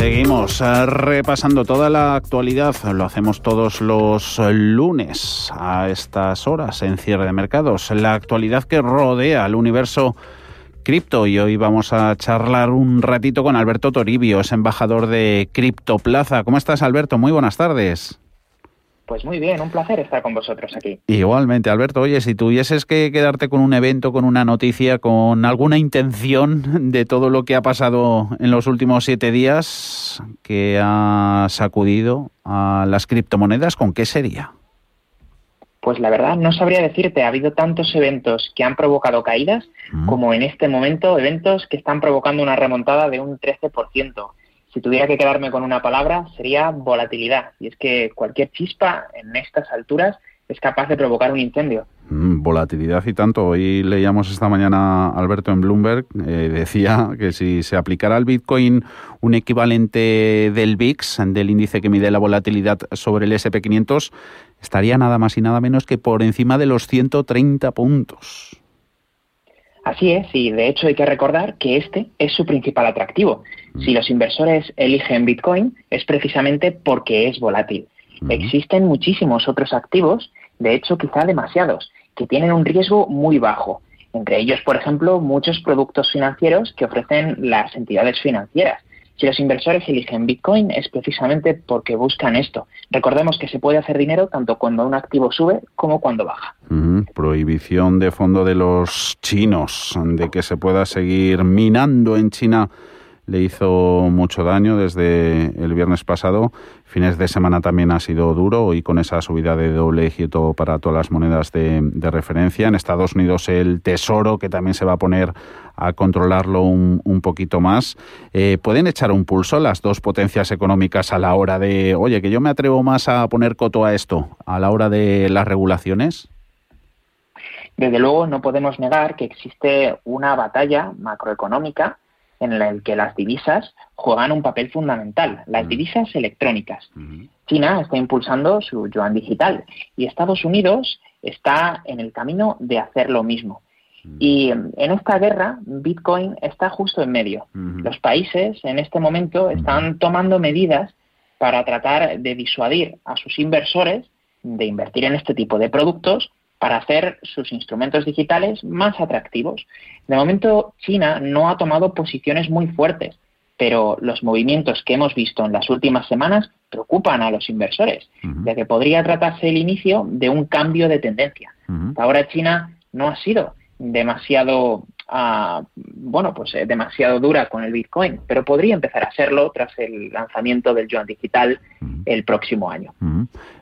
Seguimos eh, repasando toda la actualidad. Lo hacemos todos los lunes a estas horas en cierre de mercados. La actualidad que rodea al universo cripto y hoy vamos a charlar un ratito con Alberto Toribio, es embajador de Criptoplaza. ¿Cómo estás, Alberto? Muy buenas tardes. Pues muy bien, un placer estar con vosotros aquí. Igualmente, Alberto. Oye, si tuvieses que quedarte con un evento, con una noticia, con alguna intención de todo lo que ha pasado en los últimos siete días que ha sacudido a las criptomonedas, ¿con qué sería? Pues la verdad no sabría decirte, ha habido tantos eventos que han provocado caídas mm. como en este momento eventos que están provocando una remontada de un 13% si tuviera que quedarme con una palabra, sería volatilidad. Y es que cualquier chispa en estas alturas es capaz de provocar un incendio. Mm, volatilidad y tanto. Hoy leíamos esta mañana Alberto en Bloomberg, eh, decía que si se aplicara al Bitcoin un equivalente del VIX, del índice que mide la volatilidad sobre el SP500, estaría nada más y nada menos que por encima de los 130 puntos. Así es, y de hecho hay que recordar que este es su principal atractivo. Si los inversores eligen Bitcoin es precisamente porque es volátil. Existen muchísimos otros activos, de hecho quizá demasiados, que tienen un riesgo muy bajo. Entre ellos, por ejemplo, muchos productos financieros que ofrecen las entidades financieras. Si los inversores eligen Bitcoin es precisamente porque buscan esto. Recordemos que se puede hacer dinero tanto cuando un activo sube como cuando baja. Prohibición de fondo de los chinos, de que se pueda seguir minando en China le hizo mucho daño desde el viernes pasado. Fines de semana también ha sido duro y con esa subida de doble dígito para todas las monedas de, referencia. En Estados Unidos el Tesoro, que también se va a poner a controlarlo un, poquito más. Eh, ¿Pueden echar un pulso las dos potencias económicas a la hora de, oye, que yo me atrevo más a poner coto a esto, a la hora de las regulaciones? Desde luego no podemos negar que existe una batalla macroeconómica en el que las divisas juegan un papel fundamental, las divisas electrónicas. China está impulsando su yuan digital y Estados Unidos está en el camino de hacer lo mismo. Y en esta guerra, Bitcoin está justo en medio. Los países en este momento están tomando medidas para tratar de disuadir a sus inversores de invertir en este tipo de productos para hacer sus instrumentos digitales más atractivos. De momento, China no ha tomado posiciones muy fuertes, pero los movimientos que hemos visto en las últimas semanas preocupan a los inversores, ya que podría tratarse el inicio de un cambio de tendencia. Ahora China no ha sido demasiado bueno, pues eh, demasiado dura con el Bitcoin, pero podría empezar a serlo tras el lanzamiento del yuan digital el próximo año.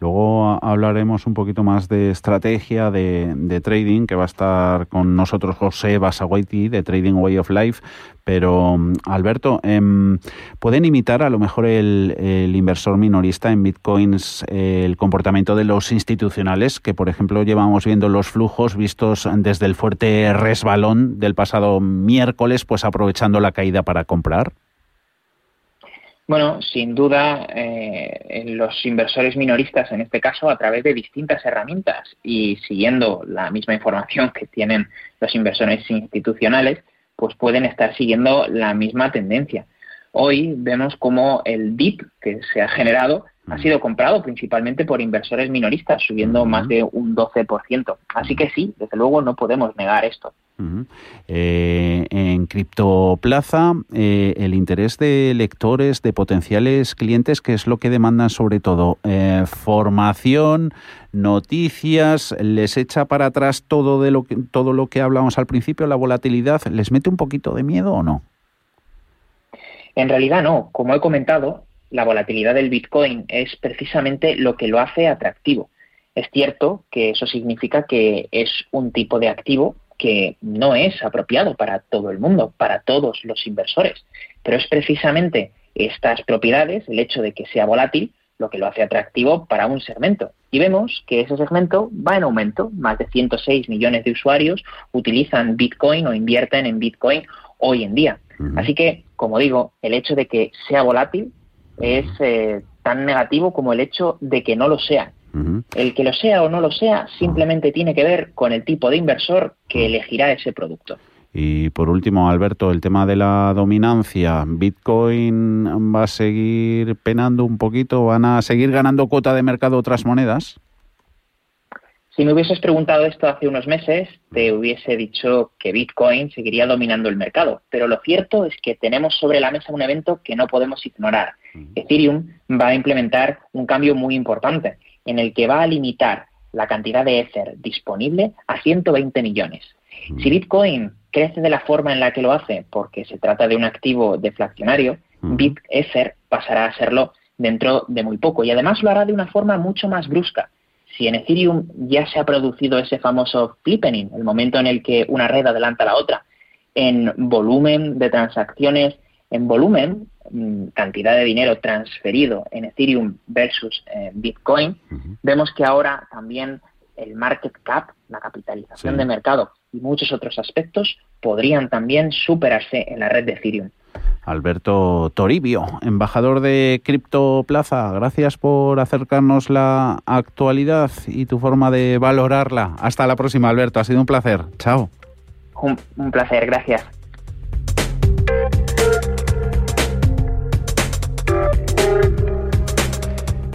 Luego hablaremos un poquito más de estrategia de, trading, que va a estar con nosotros José Basaguaiti de Trading Way of Life. Pero, Alberto, em, ¿pueden imitar a lo mejor el, inversor minorista en bitcoins el comportamiento de los institucionales? Que, por ejemplo, llevamos viendo los flujos vistos desde el fuerte resbalón del pasado miércoles, pues aprovechando la caída para comprar. Bueno, sin duda, eh, los inversores minoristas, en este caso, a través de distintas herramientas y siguiendo la misma información que tienen los inversores institucionales, pues pueden estar siguiendo la misma tendencia. Hoy vemos cómo el DIP que se ha generado ha sido comprado principalmente por inversores minoristas, subiendo más de un 12%. Así que sí, desde luego no podemos negar esto. Eh, en Criptoplaza, eh, el interés de lectores, de potenciales clientes, ¿qué es lo que demandan sobre todo? Eh, formación, noticias, les echa para atrás todo, de lo que, todo lo que hablamos al principio, la volatilidad, ¿les mete un poquito de miedo o no? En realidad no. Como he comentado, la volatilidad del Bitcoin es precisamente lo que lo hace atractivo. Es cierto que eso significa que es un tipo de activo que no es apropiado para todo el mundo, para todos los inversores, pero es precisamente estas propiedades, el hecho de que sea volátil, lo que lo hace atractivo para un segmento. Y vemos que ese segmento va en aumento. Más de 106 millones de usuarios utilizan Bitcoin o invierten en Bitcoin hoy en día. Así que, como digo, el hecho de que sea volátil es eh, tan negativo como el hecho de que no lo sea. El que lo sea o no lo sea simplemente tiene que ver con el tipo de inversor que elegirá ese producto. Y por último, Alberto, el tema de la dominancia. ¿Bitcoin va a seguir penando un poquito? ¿Van a seguir ganando cuota de mercado otras monedas? Si me hubieses preguntado esto hace unos meses, te hubiese dicho que Bitcoin seguiría dominando el mercado. Pero lo cierto es que tenemos sobre la mesa un evento que no podemos ignorar. Ethereum va a implementar un cambio muy importante en el que va a limitar la cantidad de Ether disponible a 120 millones. Si Bitcoin crece de la forma en la que lo hace, porque se trata de un activo deflacionario, BitEther pasará a serlo dentro de muy poco y además lo hará de una forma mucho más brusca. Si en Ethereum ya se ha producido ese famoso flippening, el momento en el que una red adelanta a la otra, en volumen de transacciones, en volumen, mm, cantidad de dinero transferido en Ethereum versus eh, Bitcoin, vemos que ahora también el market cap, la capitalización de mercado y muchos otros aspectos podrían también superarse en la red de Ethereum. Alberto Toribio, embajador de Criptoplaza, gracias por acercarnos la actualidad y tu forma de valorarla. Hasta la próxima, Alberto. Ha sido un placer. Chao. un placer, gracias.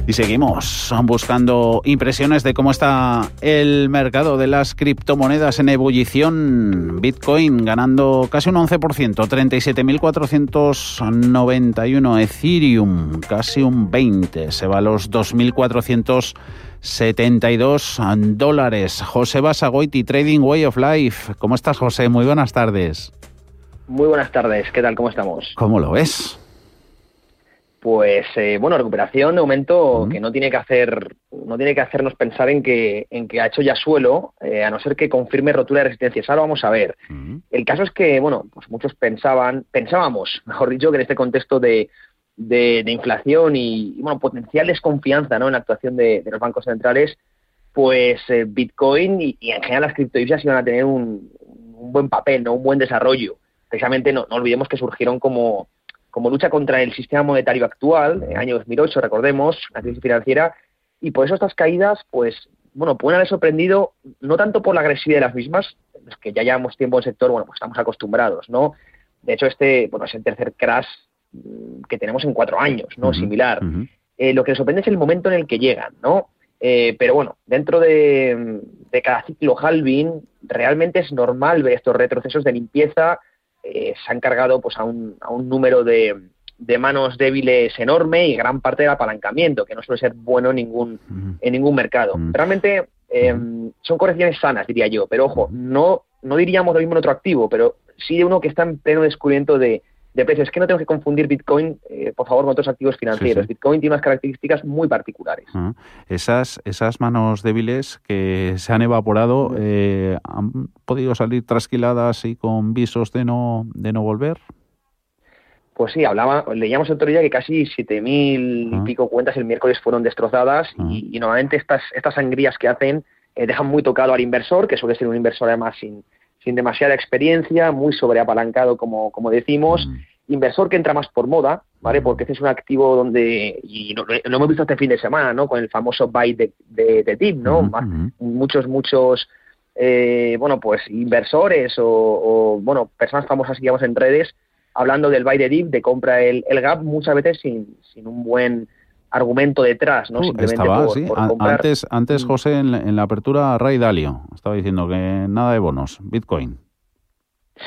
Y seguimos buscando impresiones de cómo está el mercado de las criptomonedas en ebullición. Bitcoin ganando casi un 11%, 37.491. Ethereum casi un 20%, se va a los 2.472 dólares. José Basagoiti, Trading Way of Life. ¿Cómo estás, José? Muy buenas tardes. Muy buenas tardes, ¿qué tal? ¿Cómo estamos? ¿Cómo lo ves? Pues eh, bueno, recuperación de momento que no tiene que hacer, no tiene que hacernos pensar en que, en que ha hecho ya suelo, eh, a no ser que confirme rotura de resistencias. Ahora vamos a ver. El caso es que, bueno, pues muchos pensaban, pensábamos, mejor dicho, que en este contexto de, de, inflación y, bueno, potencial desconfianza ¿no? en la actuación de, los bancos centrales, pues eh, Bitcoin y, en general las criptodivisas iban a tener un, buen papel, ¿no? un buen desarrollo. Precisamente no olvidemos que surgieron como como lucha contra el sistema monetario actual, en el año 2008, recordemos, la crisis financiera, y por eso estas caídas, pues, bueno, pueden haber sorprendido no tanto por la agresividad de las mismas, los que ya llevamos tiempo en el sector, bueno, pues estamos acostumbrados, ¿no? De hecho, este, bueno, es el tercer crash mm, que tenemos en cuatro años, ¿no? Similar. Eh, lo que nos sorprende es el momento en el que llegan, ¿no? Eh, pero bueno, dentro de, de, cada ciclo halving, realmente es normal ver estos retrocesos de limpieza eh, se han cargado pues, a, un, a un número de, de, manos débiles enorme y gran parte del apalancamiento, que no suele ser bueno en ningún, en ningún mercado. Realmente em, son correcciones sanas, diría yo, pero ojo, no, no diríamos lo mismo en otro activo, pero sí de uno que está en pleno descubrimiento de, de precios. Es que no tengo que confundir Bitcoin, eh, por favor, con otros activos financieros. Bitcoin tiene unas características muy particulares. esas, esas manos débiles que se han evaporado, eh, ¿han podido salir trasquiladas y con visos de no, de no volver? Pues sí, hablaba, leíamos el otro día que casi 7.000 y pico cuentas el miércoles fueron destrozadas y, y, normalmente estas, estas sangrías que hacen eh, dejan muy tocado al inversor, que suele ser un inversor además sin, sin demasiada experiencia, muy sobreapalancado, como, como decimos, inversor que entra más por moda, ¿vale? Porque este es un activo donde, y lo, hemos visto este fin de semana, ¿no? Con el famoso buy de, de, tip, ¿no? Muchos, muchos, eh, bueno, pues inversores o, bueno, personas famosas, digamos, en redes, hablando del buy de dip, de compra el, el gap, muchas veces sin, sin un buen argumento detrás, ¿no? Simplemente Antes, antes mm. José, en la, apertura, Ray Dalio estaba diciendo que nada de bonos, Bitcoin.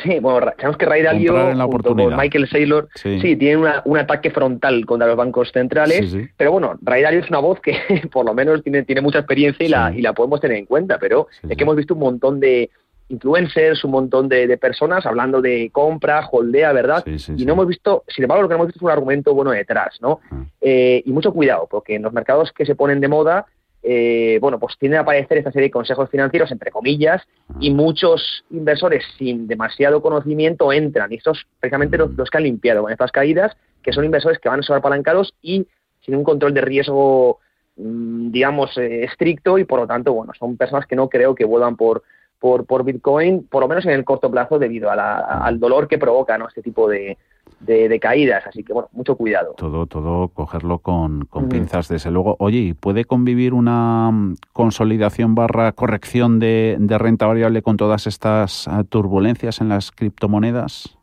Sí, bueno, sabemos que Ray Dalio junto con Michael Saylor sí, tienen un ataque frontal contra los bancos centrales, pero bueno, Ray Dalio es una voz que por lo menos tiene, tiene mucha experiencia y la, y la podemos tener en cuenta, pero es que hemos visto un montón de, influencers, un montón de, personas hablando de compra, holdea, ¿verdad? y no hemos visto, sin embargo, lo que no hemos visto es un argumento bueno detrás, ¿no? Ah. Eh, y mucho cuidado, porque en los mercados que se ponen de moda, eh, bueno, pues tienden a aparecer esta serie de consejos financieros, entre comillas, ah. y muchos inversores sin demasiado conocimiento entran. Y estos precisamente los, los, que han limpiado con estas caídas, que son inversores que van sobreapalancados y sin un control de riesgo, mm, digamos, eh, estricto, y por lo tanto, bueno, son personas que no creo que vuelvan por por, por Bitcoin, por lo menos en el corto plazo, debido al dolor que provoca ¿no? este tipo de, de, caídas, así que bueno, mucho cuidado. Todo, todo cogerlo con, con pinzas, desde luego. Oye, ¿y puede convivir una mm, consolidación barra corrección de, de renta variable con todas estas ah, turbulencias en las criptomonedas?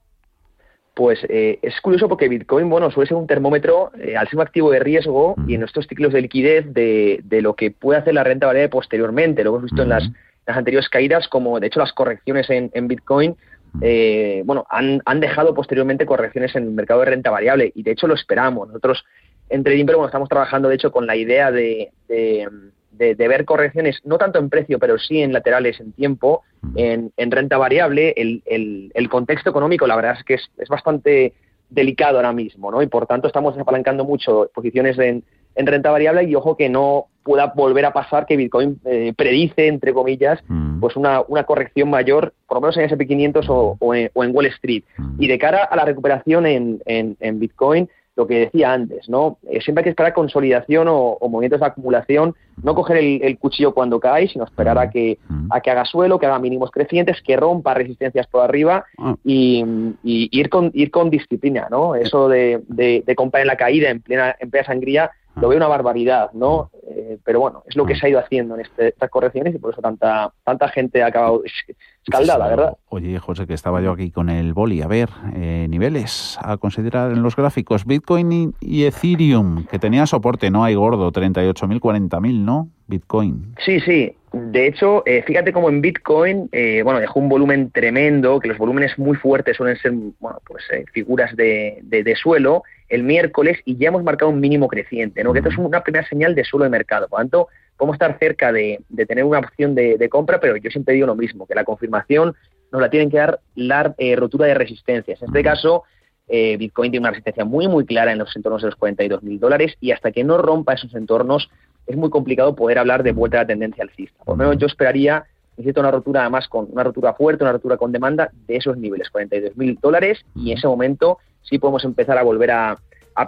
Pues eh, es curioso porque Bitcoin, bueno, suele ser un termómetro eh, al ser un activo de riesgo y en estos ciclos de liquidez de, de, lo que puede hacer la renta variable posteriormente. Lo hemos visto en las, las, anteriores caídas, como de hecho las correcciones en, en Bitcoin eh, bueno, han, han, dejado posteriormente correcciones en el mercado de renta variable y de hecho lo esperamos. Nosotros en Trading bueno, estamos trabajando de hecho con la idea de, de, ver correcciones, no tanto en precio, pero sí en laterales en tiempo, en, en renta variable. El, el, el, contexto económico, la verdad es que es, es, bastante delicado ahora mismo, ¿no? Y por tanto estamos apalancando mucho posiciones en, en renta variable y ojo que no pueda volver a pasar que Bitcoin eh, predice, entre comillas, mm. pues una, una, corrección mayor, por lo menos en SP500 o, o, en, Wall Street. Mm. Y de cara a la recuperación en, en, en Bitcoin, lo que decía antes, ¿no? Eh, siempre hay que esperar consolidación o, movimientos de acumulación, no coger el, cuchillo cuando cae, sino esperar a que, mm. a que haga suelo, que haga mínimos crecientes, que rompa resistencias por arriba ah. y, ir, con, ir con disciplina, ¿no? Eso de, de, de comprar en la caída en plena, en plena sangría lo veo una barbaridad, ¿no? Eh, pero bueno, es lo que se ha ido haciendo en este, estas correcciones y por eso tanta tanta gente ha acabado escaldada, ¿verdad? Oye, José, que estaba yo aquí con el boli. A ver, eh, niveles a considerar en los gráficos. Bitcoin y, Ethereum, que tenía soporte, no hay gordo, 38.000, 40.000, ¿no? Bitcoin. Sí, sí. De hecho, eh, fíjate como en Bitcoin, bueno, dejó un volumen tremendo, que los volúmenes muy fuertes suelen ser, bueno, pues figuras de, de suelo el miércoles y ya hemos marcado un mínimo creciente, ¿no? Que esto es una primera señal de suelo de mercado. Por lo tanto, podemos estar cerca de, tener una opción de, compra, pero yo siempre digo lo mismo, que la confirmación nos la tienen que dar la eh, rotura de resistencias. En este caso, eh, Bitcoin tiene una resistencia muy, muy clara en los entornos de los 42 mil dólares y hasta que no rompa esos entornos es muy complicado poder hablar de vuelta a la tendencia alcista. Por lo menos yo esperaría necesito una rotura además con una rotura fuerte, una rotura con demanda de esos niveles, 42 mil dólares, y en ese momento sí podemos empezar a volver a,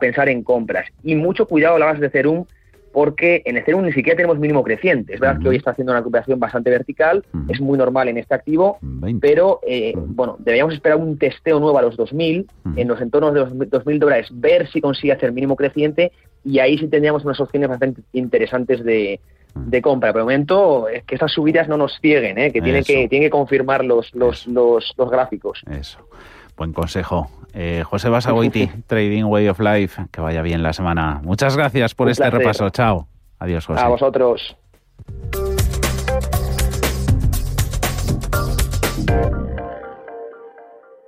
pensar en compras. Y mucho cuidado a la base de Ethereum, porque en Ethereum ni siquiera tenemos mínimo creciente. Es verdad que hoy está haciendo una recuperación bastante vertical, es muy normal en este activo, pero eh, bueno, deberíamos esperar un testeo nuevo a los 2.000, en los entornos de los 2.000 dólares, ver si consigue hacer mínimo creciente, y ahí sí tendríamos unas opciones bastante interesantes de, de compra. Pero momento es que esas subidas no nos cieguen, ¿eh? que tiene que tiene que confirmar los, los, los, gráficos. Eso. Buen consejo. Eh, José Basagoiti, Trading Way of Life, que vaya bien la semana. Muchas gracias por este repaso. Chao. Adiós, José. A vosotros.